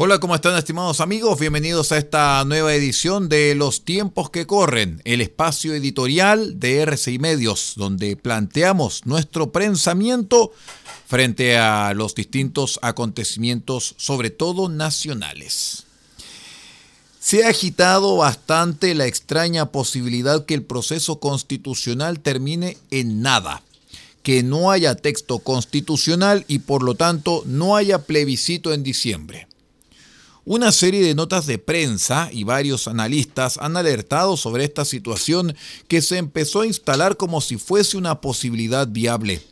Hola, ¿cómo están estimados amigos? Bienvenidos a esta nueva edición de Los tiempos que corren, el espacio editorial de RCI Medios, donde planteamos nuestro pensamiento frente a los distintos acontecimientos, sobre todo nacionales. Se ha agitado bastante la extraña posibilidad que el proceso constitucional termine en nada, que no haya texto constitucional y por lo tanto no haya plebiscito en diciembre. Una serie de notas de prensa y varios analistas han alertado sobre esta situación que se empezó a instalar como si fuese una posibilidad viable.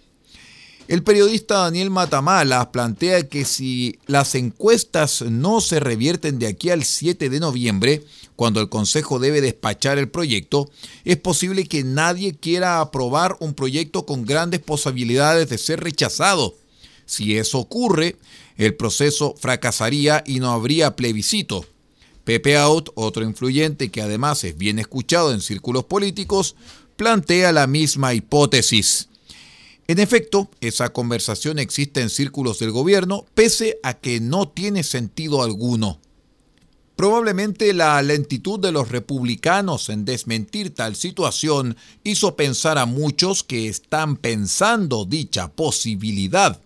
El periodista Daniel Matamala plantea que si las encuestas no se revierten de aquí al 7 de noviembre, cuando el Consejo debe despachar el proyecto, es posible que nadie quiera aprobar un proyecto con grandes posibilidades de ser rechazado. Si eso ocurre, el proceso fracasaría y no habría plebiscito. Pepe Out, otro influyente que además es bien escuchado en círculos políticos, plantea la misma hipótesis. En efecto, esa conversación existe en círculos del gobierno, pese a que no tiene sentido alguno. Probablemente la lentitud de los republicanos en desmentir tal situación hizo pensar a muchos que están pensando dicha posibilidad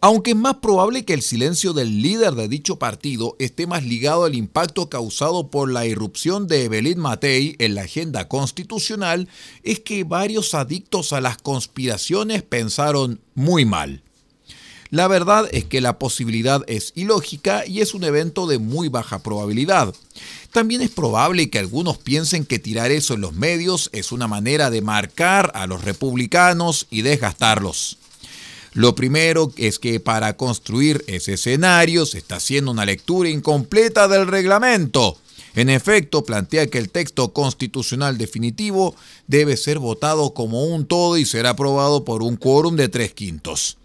aunque es más probable que el silencio del líder de dicho partido esté más ligado al impacto causado por la irrupción de Evelyn Matei en la agenda constitucional, es que varios adictos a las conspiraciones pensaron muy mal. La verdad es que la posibilidad es ilógica y es un evento de muy baja probabilidad. También es probable que algunos piensen que tirar eso en los medios es una manera de marcar a los republicanos y desgastarlos. Lo primero es que para construir ese escenario se está haciendo una lectura incompleta del reglamento. En efecto, plantea que el texto constitucional definitivo debe ser votado como un todo y ser aprobado por un quórum de tres quintos.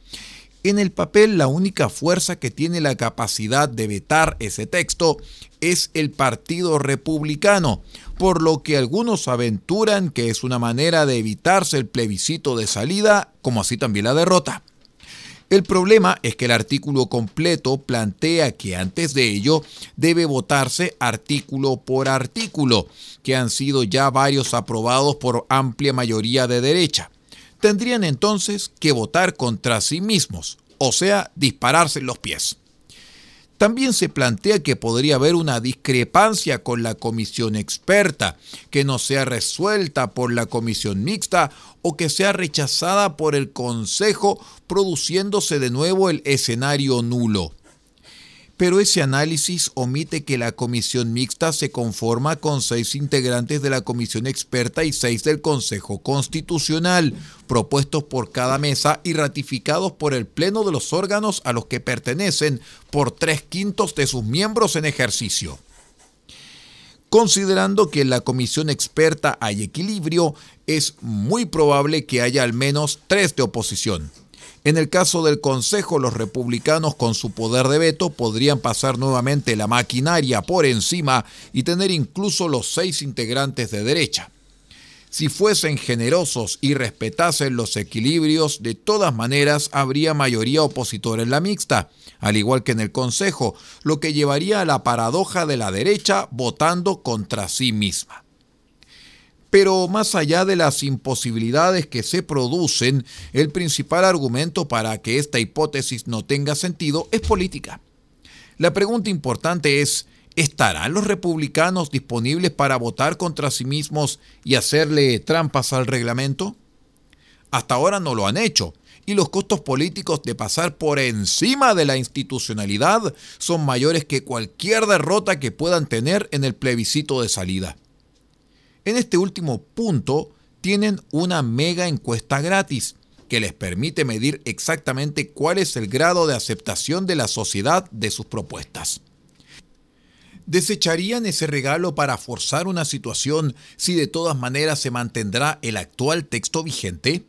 En el papel, la única fuerza que tiene la capacidad de vetar ese texto es el Partido Republicano, por lo que algunos aventuran que es una manera de evitarse el plebiscito de salida, como así también la derrota. El problema es que el artículo completo plantea que antes de ello debe votarse artículo por artículo, que han sido ya varios aprobados por amplia mayoría de derecha. Tendrían entonces que votar contra sí mismos, o sea, dispararse los pies. También se plantea que podría haber una discrepancia con la comisión experta, que no sea resuelta por la comisión mixta o que sea rechazada por el Consejo, produciéndose de nuevo el escenario nulo pero ese análisis omite que la comisión mixta se conforma con seis integrantes de la comisión experta y seis del Consejo Constitucional, propuestos por cada mesa y ratificados por el Pleno de los órganos a los que pertenecen por tres quintos de sus miembros en ejercicio. Considerando que en la comisión experta hay equilibrio, es muy probable que haya al menos tres de oposición. En el caso del Consejo, los republicanos con su poder de veto podrían pasar nuevamente la maquinaria por encima y tener incluso los seis integrantes de derecha. Si fuesen generosos y respetasen los equilibrios, de todas maneras habría mayoría opositora en la mixta, al igual que en el Consejo, lo que llevaría a la paradoja de la derecha votando contra sí misma. Pero más allá de las imposibilidades que se producen, el principal argumento para que esta hipótesis no tenga sentido es política. La pregunta importante es, ¿estarán los republicanos disponibles para votar contra sí mismos y hacerle trampas al reglamento? Hasta ahora no lo han hecho, y los costos políticos de pasar por encima de la institucionalidad son mayores que cualquier derrota que puedan tener en el plebiscito de salida. En este último punto tienen una mega encuesta gratis que les permite medir exactamente cuál es el grado de aceptación de la sociedad de sus propuestas. ¿Desecharían ese regalo para forzar una situación si de todas maneras se mantendrá el actual texto vigente?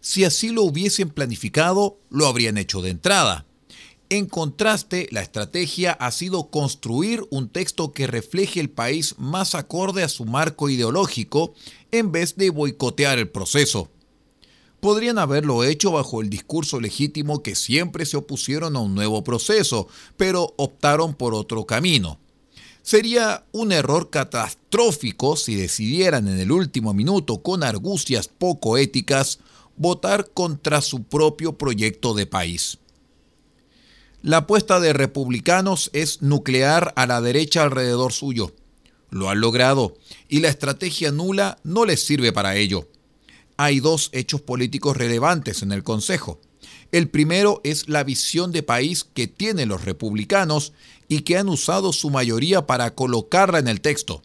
Si así lo hubiesen planificado, lo habrían hecho de entrada. En contraste, la estrategia ha sido construir un texto que refleje el país más acorde a su marco ideológico en vez de boicotear el proceso. Podrían haberlo hecho bajo el discurso legítimo que siempre se opusieron a un nuevo proceso, pero optaron por otro camino. Sería un error catastrófico si decidieran en el último minuto, con argucias poco éticas, votar contra su propio proyecto de país. La apuesta de republicanos es nuclear a la derecha alrededor suyo. Lo han logrado y la estrategia nula no les sirve para ello. Hay dos hechos políticos relevantes en el Consejo. El primero es la visión de país que tienen los republicanos y que han usado su mayoría para colocarla en el texto.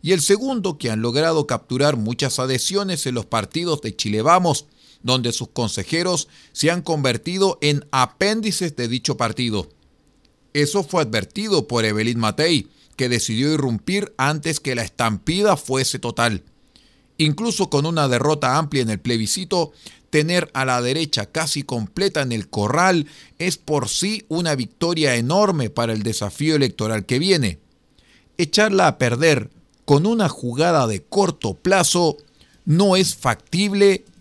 Y el segundo, que han logrado capturar muchas adhesiones en los partidos de Chile Vamos donde sus consejeros se han convertido en apéndices de dicho partido. Eso fue advertido por Evelyn Matei, que decidió irrumpir antes que la estampida fuese total. Incluso con una derrota amplia en el plebiscito, tener a la derecha casi completa en el corral es por sí una victoria enorme para el desafío electoral que viene. Echarla a perder con una jugada de corto plazo no es factible